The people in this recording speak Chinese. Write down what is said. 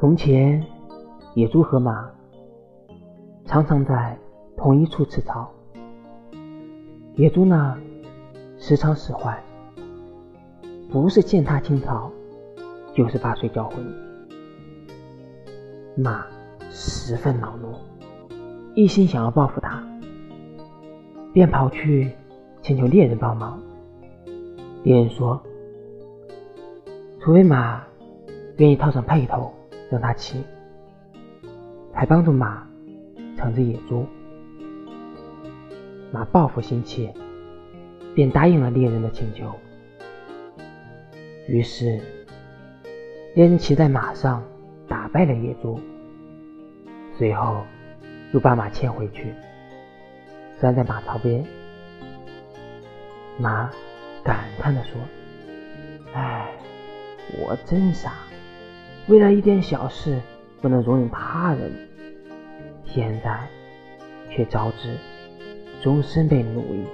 从前，野猪和马常常在同一处吃草。野猪呢，时常使坏，不是践踏青草，就是把水搅浑。马十分恼怒，一心想要报复他，便跑去请求猎人帮忙。猎人说：“除非马愿意套上辔头。”让他骑，还帮助马惩治野猪。马报复心切，便答应了猎人的请求。于是，猎人骑在马上打败了野猪，随后又把马牵回去，拴在马槽边。马感叹地说：“唉，我真傻。”为了一点小事不能容忍他人，现在却招致终身被奴役。